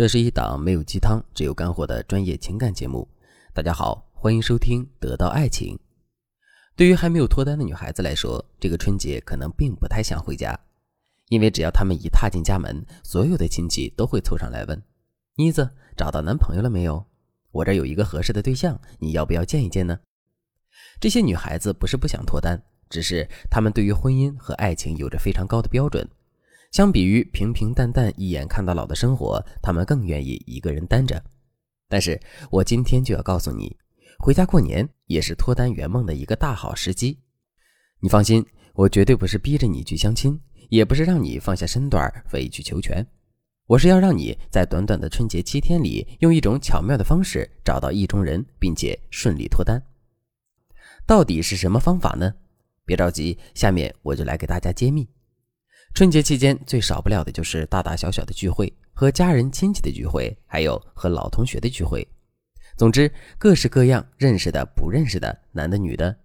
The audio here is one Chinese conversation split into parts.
这是一档没有鸡汤、只有干货的专业情感节目。大家好，欢迎收听《得到爱情》。对于还没有脱单的女孩子来说，这个春节可能并不太想回家，因为只要她们一踏进家门，所有的亲戚都会凑上来问：“妮子找到男朋友了没有？我这有一个合适的对象，你要不要见一见呢？”这些女孩子不是不想脱单，只是她们对于婚姻和爱情有着非常高的标准。相比于平平淡淡一眼看到老的生活，他们更愿意一个人单着。但是我今天就要告诉你，回家过年也是脱单圆梦的一个大好时机。你放心，我绝对不是逼着你去相亲，也不是让你放下身段委曲求全，我是要让你在短短的春节七天里，用一种巧妙的方式找到意中人，并且顺利脱单。到底是什么方法呢？别着急，下面我就来给大家揭秘。春节期间最少不了的就是大大小小的聚会，和家人亲戚的聚会，还有和老同学的聚会。总之，各式各样认识的、不认识的，男的、女的，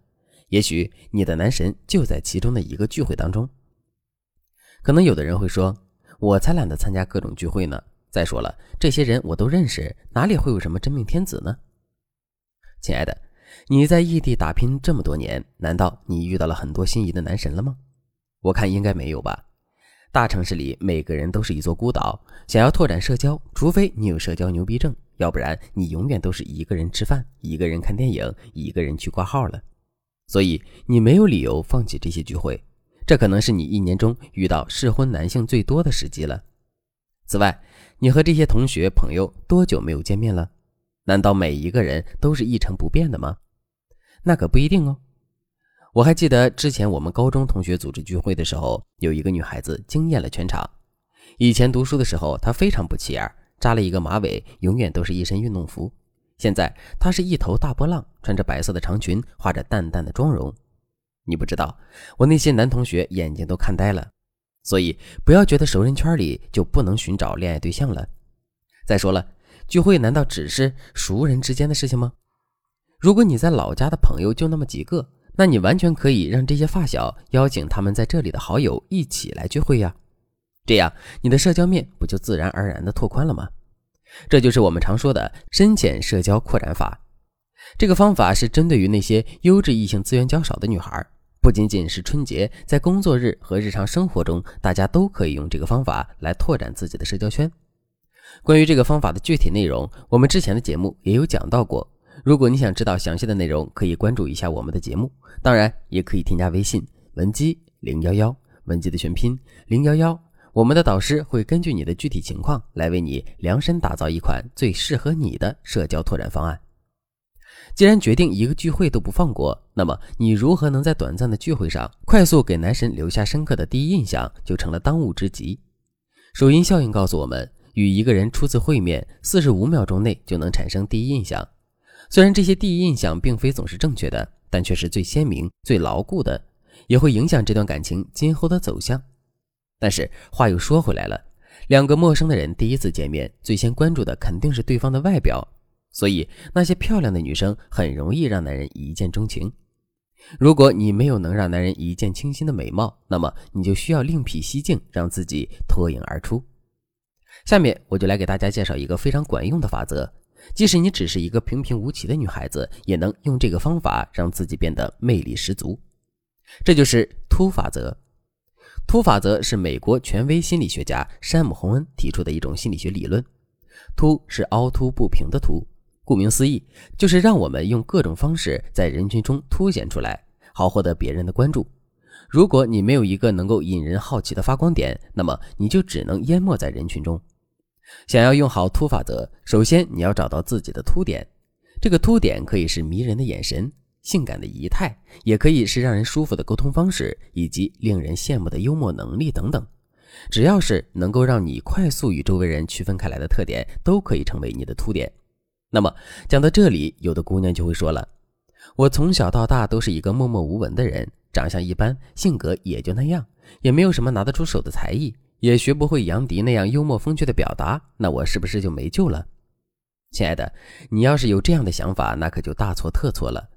也许你的男神就在其中的一个聚会当中。可能有的人会说：“我才懒得参加各种聚会呢。”再说了，这些人我都认识，哪里会有什么真命天子呢？亲爱的，你在异地打拼这么多年，难道你遇到了很多心仪的男神了吗？我看应该没有吧。大城市里，每个人都是一座孤岛。想要拓展社交，除非你有社交牛逼症，要不然你永远都是一个人吃饭，一个人看电影，一个人去挂号了。所以你没有理由放弃这些聚会，这可能是你一年中遇到适婚男性最多的时机了。此外，你和这些同学朋友多久没有见面了？难道每一个人都是一成不变的吗？那可不一定哦。我还记得之前我们高中同学组织聚会的时候，有一个女孩子惊艳了全场。以前读书的时候，她非常不起眼，扎了一个马尾，永远都是一身运动服。现在她是一头大波浪，穿着白色的长裙，化着淡淡的妆容。你不知道，我那些男同学眼睛都看呆了。所以不要觉得熟人圈里就不能寻找恋爱对象了。再说了，聚会难道只是熟人之间的事情吗？如果你在老家的朋友就那么几个。那你完全可以让这些发小邀请他们在这里的好友一起来聚会呀，这样你的社交面不就自然而然的拓宽了吗？这就是我们常说的深浅社交扩展法。这个方法是针对于那些优质异性资源较少的女孩，不仅仅是春节，在工作日和日常生活中，大家都可以用这个方法来拓展自己的社交圈。关于这个方法的具体内容，我们之前的节目也有讲到过。如果你想知道详细的内容，可以关注一下我们的节目。当然，也可以添加微信文姬零幺幺，文姬的全拼零幺幺。我们的导师会根据你的具体情况来为你量身打造一款最适合你的社交拓展方案。既然决定一个聚会都不放过，那么你如何能在短暂的聚会上快速给男神留下深刻的第一印象，就成了当务之急。首因效应告诉我们，与一个人初次会面，四十五秒钟内就能产生第一印象。虽然这些第一印象并非总是正确的，但却是最鲜明、最牢固的，也会影响这段感情今后的走向。但是话又说回来了，两个陌生的人第一次见面，最先关注的肯定是对方的外表，所以那些漂亮的女生很容易让男人一见钟情。如果你没有能让男人一见倾心的美貌，那么你就需要另辟蹊径，让自己脱颖而出。下面我就来给大家介绍一个非常管用的法则。即使你只是一个平平无奇的女孩子，也能用这个方法让自己变得魅力十足。这就是凸法则。凸法则是美国权威心理学家山姆·洪恩提出的一种心理学理论。凸是凹凸不平的凸，顾名思义，就是让我们用各种方式在人群中凸显出来，好获得别人的关注。如果你没有一个能够引人好奇的发光点，那么你就只能淹没在人群中。想要用好凸法则，首先你要找到自己的凸点。这个凸点可以是迷人的眼神、性感的仪态，也可以是让人舒服的沟通方式，以及令人羡慕的幽默能力等等。只要是能够让你快速与周围人区分开来的特点，都可以成为你的凸点。那么讲到这里，有的姑娘就会说了：“我从小到大都是一个默默无闻的人，长相一般，性格也就那样，也没有什么拿得出手的才艺。”也学不会杨迪那样幽默风趣的表达，那我是不是就没救了？亲爱的，你要是有这样的想法，那可就大错特错了。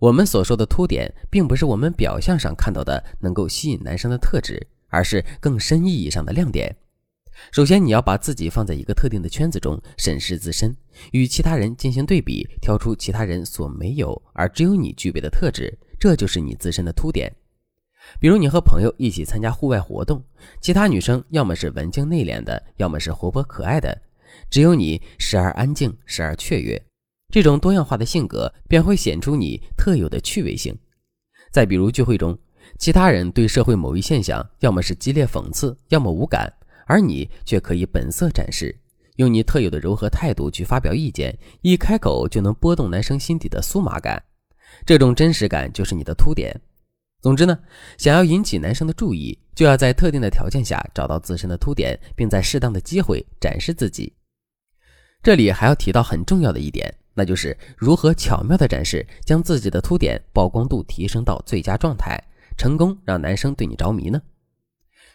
我们所说的凸点，并不是我们表象上看到的能够吸引男生的特质，而是更深意义上的亮点。首先，你要把自己放在一个特定的圈子中，审视自身，与其他人进行对比，挑出其他人所没有而只有你具备的特质，这就是你自身的凸点。比如，你和朋友一起参加户外活动，其他女生要么是文静内敛的，要么是活泼可爱的，只有你时而安静，时而雀跃。这种多样化的性格便会显出你特有的趣味性。再比如，聚会中，其他人对社会某一现象要么是激烈讽刺，要么无感。而你却可以本色展示，用你特有的柔和态度去发表意见，一开口就能拨动男生心底的酥麻感，这种真实感就是你的凸点。总之呢，想要引起男生的注意，就要在特定的条件下找到自身的凸点，并在适当的机会展示自己。这里还要提到很重要的一点，那就是如何巧妙的展示，将自己的凸点曝光度提升到最佳状态，成功让男生对你着迷呢？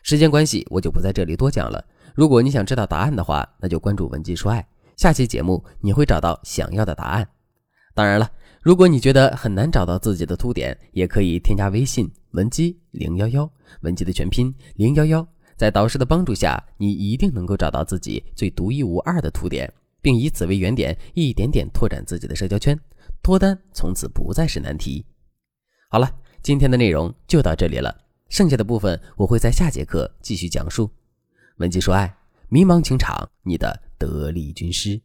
时间关系，我就不在这里多讲了。如果你想知道答案的话，那就关注文姬说爱，下期节目你会找到想要的答案。当然了，如果你觉得很难找到自己的凸点，也可以添加微信文姬零幺幺，文姬的全拼零幺幺，在导师的帮助下，你一定能够找到自己最独一无二的凸点，并以此为原点，一点点拓展自己的社交圈，脱单从此不再是难题。好了，今天的内容就到这里了。剩下的部分我会在下节课继续讲述。文姬说爱，迷茫情场，你的得力军师。